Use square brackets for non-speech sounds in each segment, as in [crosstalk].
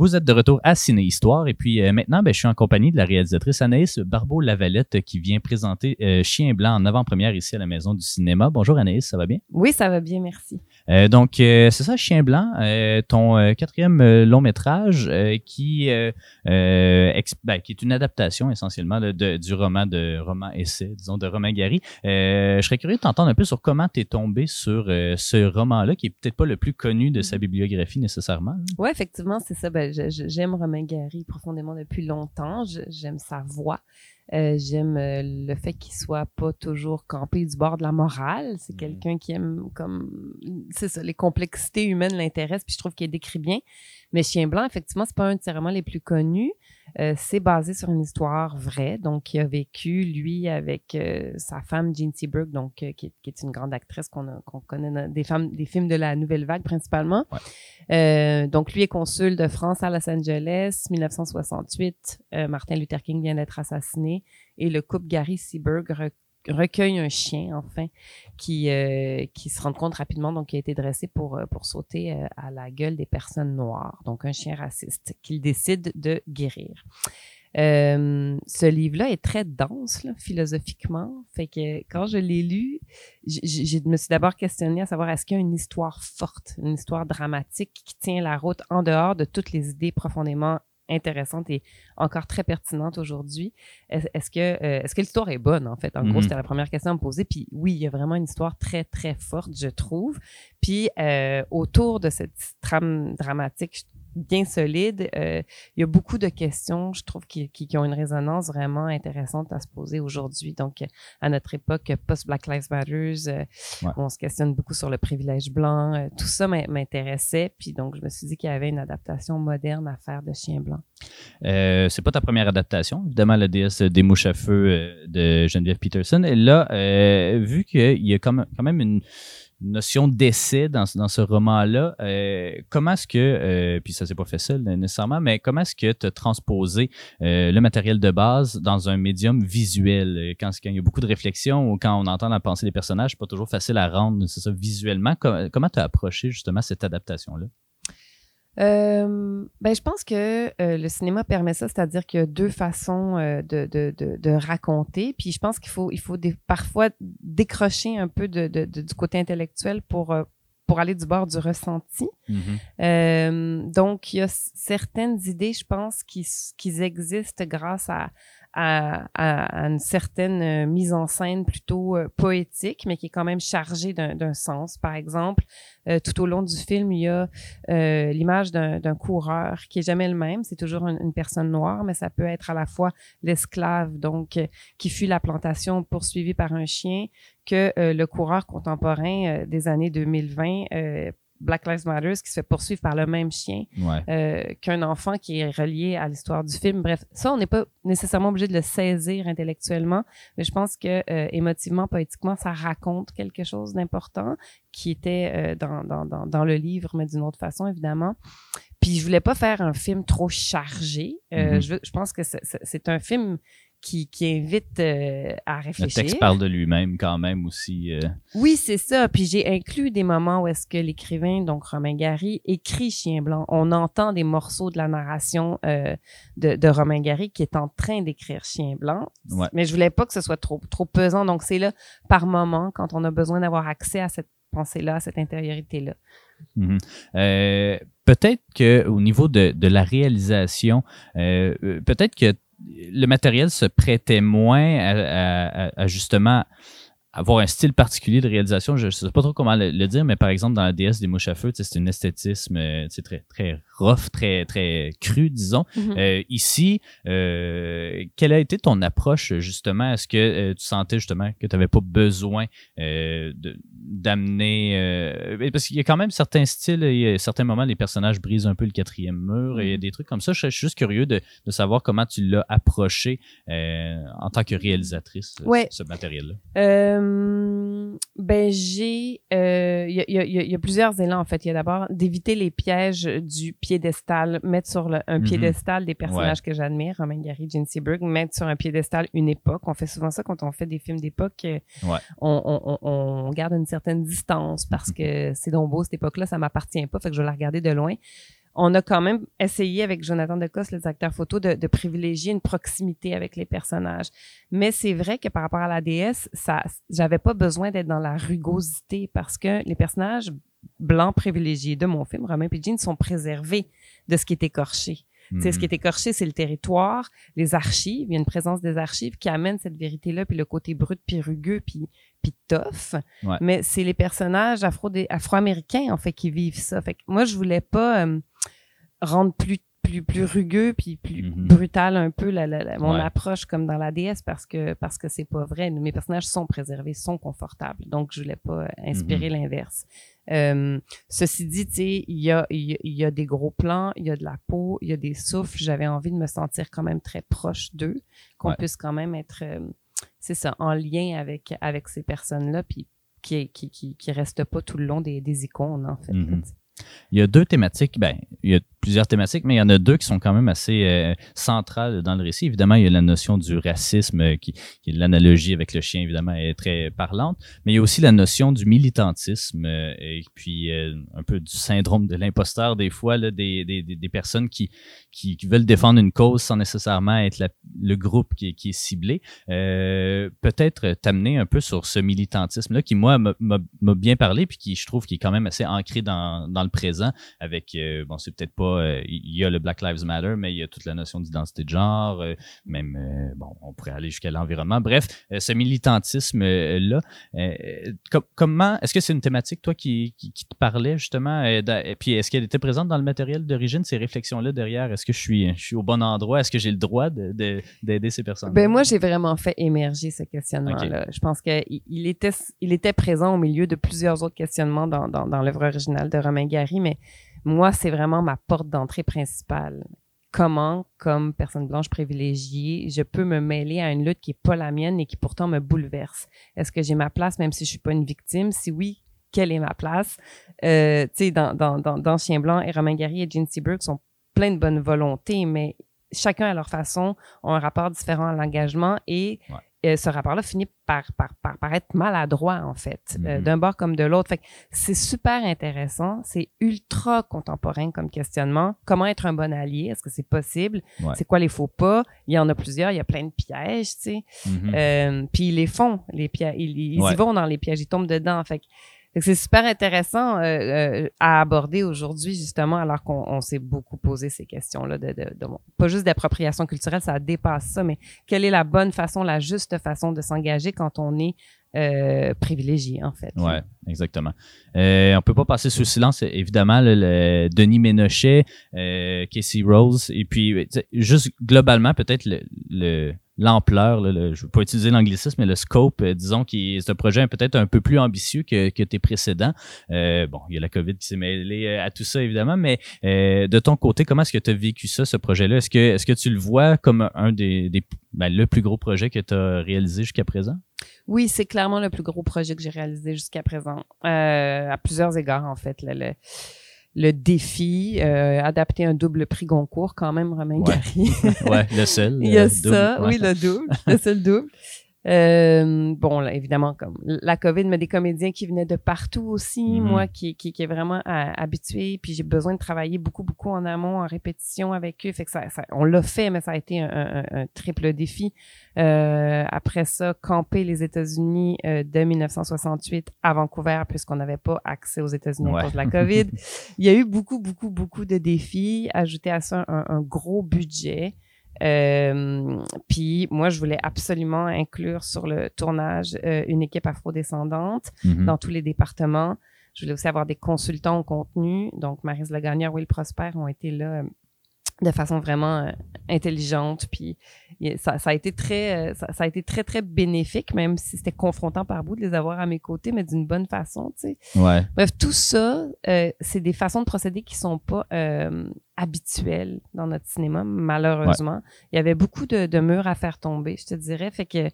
Vous êtes de retour à Ciné Histoire et puis euh, maintenant, ben, je suis en compagnie de la réalisatrice Anaïs Barbeau-Lavalette euh, qui vient présenter euh, Chien Blanc en avant-première ici à la Maison du Cinéma. Bonjour Anaïs, ça va bien? Oui, ça va bien, merci. donc, c'est ça, Chien Blanc, ton quatrième long métrage qui, ben, qui est une adaptation essentiellement de, du roman de roman essai, disons, de Romain Gary. je serais curieux de t'entendre un peu sur comment tu es tombé sur ce roman-là, qui est peut-être pas le plus connu de sa bibliographie nécessairement. Oui, effectivement, c'est ça. Ben, j'aime Romain Gary profondément depuis longtemps. J'aime sa voix. Euh, j'aime euh, le fait qu'il soit pas toujours campé du bord de la morale. C'est mmh. quelqu'un qui aime comme c'est ça, les complexités humaines l'intéressent, puis je trouve qu'il décrit bien. Mais Chien blanc, effectivement, c'est pas un de ses romans les plus connus. Euh, c'est basé sur une histoire vraie. Donc, il a vécu, lui, avec euh, sa femme, Jean Seabrook, donc, euh, qui, est, une grande actrice qu'on connaît des, femmes, des films de la Nouvelle Vague principalement. donc, lui est consul de France à Los Angeles, 1968. Martin Luther King vient d'être assassiné et le couple Gary Seaberg recueille un chien, enfin, qui, euh, qui se rend compte rapidement, donc qui a été dressé pour, euh, pour sauter euh, à la gueule des personnes noires. Donc, un chien raciste qu'il décide de guérir. ce livre-là est très dense, philosophiquement. Fait que quand je l'ai lu, je me suis d'abord questionné à savoir est-ce qu'il y a une histoire forte, une histoire dramatique qui tient la route en dehors de toutes les idées profondément intéressante et encore très pertinente aujourd'hui. Est-ce que, euh, est-ce que l'histoire est bonne, en fait? En gros, mhm. c'était la première question à me poser. Puis oui, il y a vraiment une histoire très, très forte, je trouve. Puis euh, autour de cette trame dramatique, bien solide. Euh, il y a beaucoup de questions, je trouve, qui, qui, ont une résonance vraiment intéressante à se poser aujourd'hui. Donc, à notre époque, post-Black Lives Matter, euh, on se questionne beaucoup sur le privilège blanc. Euh, tout ça m'intéressait. Puis donc, je me suis dit qu'il y avait une adaptation moderne à faire de Chien blanc. Euh, c'est pas ta première adaptation, évidemment, la déesse des mouches à feu de Geneviève Peterson. Et là, vu qu'il y a quand même une notion d'essai dans, ce roman-là. Euh, comment est-ce que, euh, puis ça s'est pas fait seul nécessairement, mais comment est-ce que tu as transposé euh, le matériel de base dans un médium visuel? Quand, quand, il y a beaucoup de réflexion ou quand on entend la pensée des personnages, c'est pas toujours facile à rendre, c'est ça, visuellement. comment tu as approché justement cette adaptation-là? Euh, ben, je pense que euh, le cinéma permet ça, c'est-à-dire qu'il y a deux façons euh, de, de, de, de, raconter. Puis je pense qu'il faut, il faut des, parfois décrocher un peu de, du côté intellectuel pour, pour aller du bord du ressenti. Mm-hmm. donc, il y a certaines idées, je pense, qui, qui existent grâce à, à, à, une certaine euh, mise en scène plutôt euh, poétique, mais qui est quand même chargée d'un sens. Par exemple, euh, tout au long du film, il y a l'image d'un coureur qui est jamais le même. C'est toujours une, personne noire, mais ça peut être à la fois l'esclave, donc qui fuit la plantation poursuivi par un chien, que le coureur contemporain des années 2020 Black Lives Matter qui se fait poursuivre par le même chien euh, qu'un enfant qui est relié à l'histoire du film. Bref, ça, on n'est pas nécessairement obligé de le saisir intellectuellement, mais je pense que euh, émotivement, poétiquement, ça raconte quelque chose d'important qui était euh, dans, dans, dans, dans, le livre, mais d'une autre façon, évidemment. Puis je voulais pas faire un film trop chargé. Mm-hmm. je, je, pense que c'est un film qui, qui invite euh, à réfléchir. Le texte parle de lui-même quand même aussi. Euh. Oui, c'est ça. Puis j'ai inclus des moments où est-ce que l'écrivain, donc Romain Gary, écrit Chien blanc. On entend des morceaux de la narration euh, de, de, Romain Gary qui est en train d'écrire Chien blanc. Mais je voulais pas que ce soit trop, trop pesant. Donc c'est là, par moment, quand on a besoin d'avoir accès à cette pensée-là, à cette intériorité-là. Mm-hmm. peut-être que au niveau de, de la réalisation, peut-être que le matériel se prêtait moins à, justement avoir un style particulier de réalisation. Je ne sais pas trop comment le, dire, mais par exemple, dans la DS des mouches à feu, c'est un esthétisme euh, très, très rough, très, très cru, disons. Mm-hmm. Euh, ici, euh, quelle a été ton approche, justement? Est-ce que tu sentais justement que tu n'avais pas besoin d'amener... parce qu'il y a quand même certains styles, et certains moments, les personnages brisent un peu le quatrième mur, et il y a mm-hmm. des trucs comme ça. Je, suis juste curieux de, de savoir comment tu l'as approché en tant que réalisatrice, ce matériel-là. Euh, ben j'ai, il euh, y, a, y, y, a, plusieurs élans en fait. Il y a d'abord d'éviter les pièges du piédestal, mettre sur le, un mhm. piédestal des personnages que j'admire, Romain Gary, Gene Seberg, mettre sur un piédestal une époque. On fait souvent ça quand on fait des films d'époque. Euh, on, on, on, garde une certaine distance parce que c'est donc beau cette époque-là, ça m'appartient pas, fait que je vais la regarder de loin on a quand même essayé avec Jonathan Decosse, le directeur photo, de, de, privilégier une proximité avec les personnages. Mais c'est vrai que par rapport à la déesse, ça, j'avais pas besoin d'être dans la rugosité parce que les personnages blancs privilégiés de mon film, Romain et Jean, sont préservés de ce qui est écorché. C'est Ce qui mhm. est écorché, c'est le territoire, les archives. Il y a une présence des archives qui amène cette vérité-là, puis le côté brut, puis rugueux, puis, puis tough. Mais c'est les personnages afro afro-américains, en fait, qui vivent ça. Fait que moi, je voulais pas euh, rendre plus plus, plus rugueux puis plus mm-hmm. brutal un peu la, la, mon approche comme dans la DS parce que parce que c'est pas vrai. Mes personnages sont préservés, sont confortables. Donc je voulais pas inspirer mm-hmm. l'inverse. Euh, ceci dit, tu sais, il y a, il y a des gros plans, il y a de la peau, il y a des souffles. J'avais envie de me sentir quand même très proche d'eux, qu'on puisse quand même être, euh, c'est ça, en lien avec avec ces personnes-là, puis qui qui qui, qui restent pas tout le long des, des icônes en fait. Mm-hmm. Il y a deux thématiques, ben, il y a plusieurs thématiques, mais il y en a deux qui sont quand même assez euh, centrales dans le récit. Évidemment, il y a la notion du racisme, euh, qui, qui l'analogie avec le chien, évidemment, est très parlante, mais il y a aussi la notion du militantisme euh, et puis un peu du syndrome de l'imposteur des fois, des, des, des, personnes qui, qui, veulent défendre une cause sans nécessairement être le groupe qui, qui est ciblé. Peut-être t'amener un peu sur ce militantisme-là qui, moi, m'a bien parlé, puis qui, je trouve, qui est quand même assez ancré dans, dans le présent avec, bon, c'est peut-être pas euh, il y a le Black Lives Matter, mais il y a toute la notion d'identité de genre, euh, même, euh, bon, on pourrait aller jusqu'à l'environnement. Bref, ce militantisme-là, comment, est-ce que c'est une thématique, toi, qui, te parlait justement, et puis est-ce qu'elle était présente dans le matériel d'origine, ces réflexions-là derrière? Est-ce que je suis, je suis au bon endroit? Est-ce que j'ai le droit d'aider ces personnes? Ben, moi, j'ai vraiment fait émerger ce questionnement-là. Je pense qu'il il était, il était présent au milieu de plusieurs autres questionnements dans, dans, dans l'œuvre originale de Romain Gary, mais moi, c'est vraiment ma porte d'entrée principale. Comment, comme personne blanche privilégiée, je peux me mêler à une lutte qui est pas la mienne et qui pourtant me bouleverse? Est-ce que j'ai ma place même si je suis pas une victime? Si oui, quelle est ma place? Euh, tu sais, dans, dans, dans, dans, Chien Blanc et Romain Gary et Jean Seabrook sont pleins de bonne volonté, mais chacun à leur façon ont un rapport différent à l'engagement et euh, ce rapport-là finit par, par, par, être maladroit, en fait, euh, mm-hmm. d'un bord comme de l'autre. Fait c'est super intéressant, c'est ultra contemporain comme questionnement. Comment être un bon allié? Est-ce que c'est possible? C'est quoi les faux pas? Il y en a plusieurs, il y a plein de pièges, tu sais. Mm-hmm. euh, puis ils les font, les pièges. Ils, ils y vont dans les pièges, ils tombent dedans. Fait c'est super intéressant euh, euh, à aborder aujourd'hui, justement, alors qu'on s'est beaucoup posé ces questions-là, de, pas juste d'appropriation culturelle, ça dépasse ça, mais quelle est la bonne façon, la juste façon de s'engager quand on est euh, privilégié, en fait? Ouais, exactement. Euh, on peut pas passer sous silence, évidemment, le, Denis Ménochet, Casey Rose, et puis juste globalement, peut-être le l'ampleur, je ne veux pas utiliser l'anglicisme, mais le scope, euh, disons, qui est un projet peut-être un peu plus ambitieux que, tes précédents. Euh, bon, il y a la COVID qui s'est mêlée euh, à tout ça, évidemment, mais de ton côté, comment est-ce que tu as vécu ça, ce projet-là? Est-ce que, tu le vois comme un des, ben, le plus gros projet que tu as réalisé jusqu'à présent? Oui, c'est clairement le plus gros projet que j'ai réalisé jusqu'à présent, à plusieurs égards, en fait. Le défi, euh, adapter un double prix Goncourt quand même, Romain Gary. [laughs] ouais, le seul. Il y a ça, oui, le double, le seul double. Euh, bon, là, évidemment, comme la COVID, mais des comédiens qui venaient de partout aussi, mm-hmm. moi qui, qui, qui est vraiment habitué, puis j'ai besoin de travailler beaucoup, beaucoup en amont, en répétition avec eux. Fait que ça, on l'a fait, mais ça a été un, un, triple défi. Euh, après ça, camper les États-Unis euh, de 1968 à Vancouver, puisqu'on n'avait pas accès aux États-Unis à cause de la COVID. [laughs] Il y a eu beaucoup, beaucoup, beaucoup de défis. Ajouter à ça un, un gros budget. Euh, puis moi, je voulais absolument inclure sur le tournage euh, une équipe afrodescendante mm dans tous les départements. Je voulais aussi avoir des consultants au contenu. Donc, Marise Legagnère, Will Prosper ont été là euh, de façon vraiment euh, intelligente. Puis ça, ça, a été très, ça, ça, a été très très bénéfique, même si c'était confrontant par bout de les avoir à mes côtés, mais d'une bonne façon, tu sais. Ouais. Bref, tout ça, euh, c'est des façons de procéder qui sont pas euh, habituelles dans notre cinéma, malheureusement. Il y avait beaucoup de, de, murs à faire tomber, je te dirais. Fait que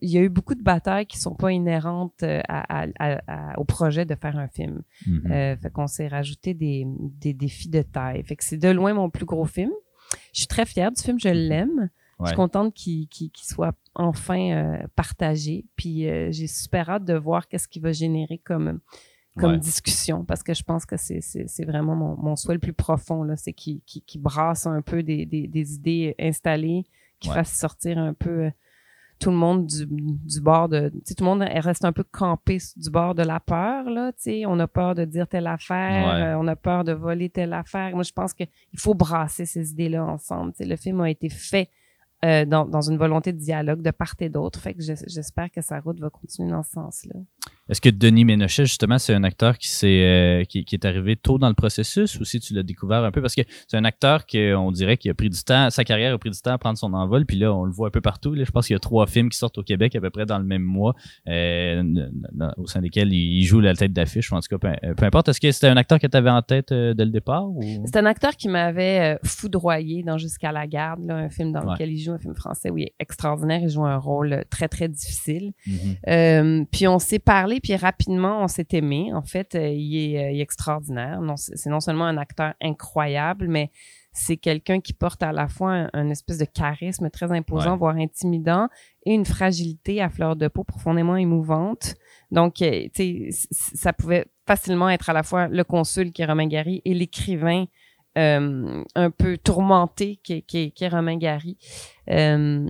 il y a eu beaucoup de batailles qui sont pas inhérentes euh, à, à, au projet de faire un film. Mm-hmm. euh, fait qu'on s'est rajouté des, des défis de taille. Fait que c'est de loin mon plus gros film. Je suis très fière du film, je mm-hmm. l'aime. Je suis contente qu'il soit enfin euh, partagé. Puis euh, j'ai super hâte de voir qu'est-ce qu'il va générer comme comme discussion parce que je pense que c'est vraiment mon, mon, souhait le plus profond là c'est qui, qui, qui brasse un peu des, des, des idées installées qui fasse sortir un peu euh, tout le monde du, du bord de tu sais tout le monde reste un peu campé du bord de la peur là tu sais on a peur de dire telle affaire euh, on a peur de voler telle affaire moi je pense que il faut brasser ces idées là ensemble tu sais le film a été fait euh, dans, dans, une volonté de dialogue de part et d'autre. Fait que j'espère que sa route va continuer dans ce sens-là. Est-ce que Denis Ménochet, justement, c'est un acteur qui, est, euh, qui, qui, est arrivé tôt dans le processus ou si tu l'as découvert un peu? Parce que c'est un acteur qu'on dirait qu'il a pris du temps, sa carrière a pris du temps à prendre son envol, puis là, on le voit un peu partout. Là. Je pense qu'il y a trois films qui sortent au Québec à peu près dans le même mois, euh, au sein desquels il joue la tête d'affiche, en tout cas, peu, importe. Est-ce que c'était un acteur que tu avais en tête dès le départ? Ou... C'est un acteur qui m'avait foudroyé dans Jusqu'à la garde, là, un film dans lequel il joue un film français où il est extraordinaire. Il joue un rôle très, très difficile. Mm-hmm. Euh, puis on s'est parlé, puis rapidement, on s'est aimé. En fait, euh, il, est, euh, il, est, extraordinaire. Non, c'est non seulement un acteur incroyable, mais c'est quelqu'un qui porte à la fois un, espèce de charisme très imposant, voire intimidant, et une fragilité à fleur de peau profondément émouvante. Donc, tu sais, ça pouvait facilement être à la fois le consul qui est Romain Gary et l'écrivain euh, un peu tourmenté qui, qui, qui est Romain Gary. Euh,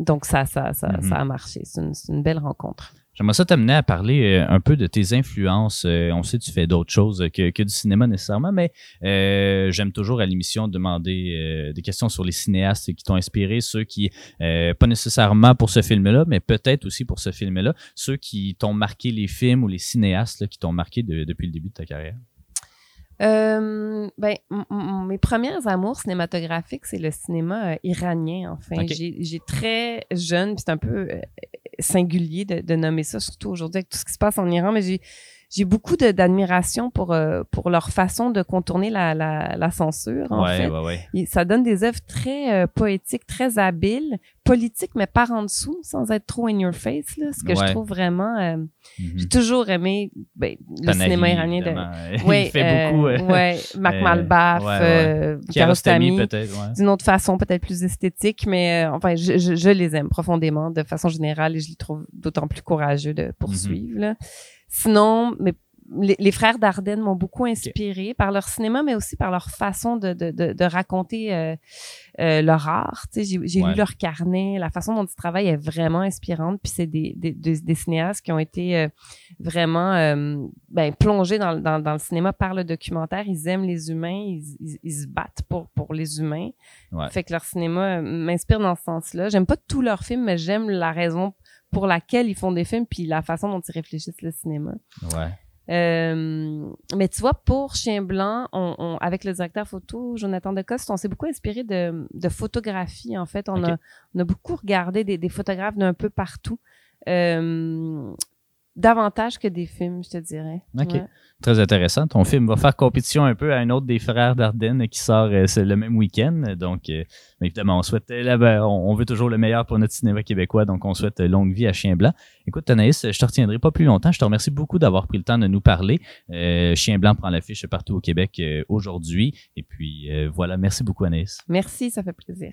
donc ça, ça, ça, mm-hmm. ça a marché. C'est une, une, belle rencontre. J'aimerais ça t'amener à parler euh, un peu de tes influences. on sait que tu fais d'autres choses que, que, du cinéma nécessairement, mais euh, j'aime toujours à l'émission demander des questions sur les cinéastes qui t'ont inspiré, ceux qui, pas nécessairement pour ce film-là, mais peut-être aussi pour ce film-là, ceux qui t'ont marqué les films ou les cinéastes qui t'ont marqué depuis le début de ta carrière. Euh, ben, mes premières amours cinématographiques, c'est le cinéma euh, iranien, enfin. J'ai très jeune, c'est un peu euh, singulier de, de, nommer ça, surtout aujourd'hui avec tout ce qui se passe en Iran, mais j'ai j'ai beaucoup d'admiration pour euh, pour leur façon de contourner la, la, la censure. En fait. Ouais, ouais. ça donne des œuvres très euh, poétiques, très habiles, politiques, mais par en dessous, sans être trop in your face. Là, ce que je trouve vraiment. Euh. J'ai toujours aimé ben, le cinéma iranien. De, [laughs] ouais, Il fait beaucoup. ouais, Mac Malbaf, Kiarostami, peut-être. D'une autre façon, peut-être plus esthétique, mais enfin, je, je, je, les aime profondément de façon générale et je les trouve d'autant plus courageux de poursuivre. Mm-hmm. là. Sinon, mais les, frères Dardenne m'ont beaucoup inspiré par leur cinéma, mais aussi par leur façon de, de, de, raconter euh, euh, leur art. J'ai lu leur carnet, la façon dont ils travaillent est vraiment inspirante. Puis c'est des, des, des, cinéastes qui ont été euh, vraiment ben, plongés dans, dans, dans, le cinéma par le documentaire. Ils aiment les humains, ils, ils, se battent pour, pour les humains. Fait que leur cinéma m'inspire dans ce sens-là. J'aime pas tous leurs films, mais j'aime la raison pour laquelle ils font des films puis la façon dont ils réfléchissent le cinéma. Ouais. Euh, mais tu vois, pour Chien Blanc, on, avec le directeur photo, Jonathan Decoste, on s'est beaucoup inspiré de, de photographie. En fait, on, a, on a beaucoup regardé des, des photographes d'un peu partout. Euh, davantage que des films, je te dirais. OK. Très intéressant. Ton film va faire compétition un peu à un autre des frères Dardenne qui sort euh, le même week-end. Donc, euh, évidemment, on souhaite, euh, là, ben, on, veut toujours le meilleur pour notre cinéma québécois. Donc, on souhaite longue vie à Chien Blanc. Écoute, Anaïs, je te retiendrai pas plus longtemps. Je te remercie beaucoup d'avoir pris le temps de nous parler. Chien Blanc prend l'affiche partout au Québec aujourd'hui. Et puis, voilà. Merci beaucoup, Anaïs. Merci, ça fait plaisir.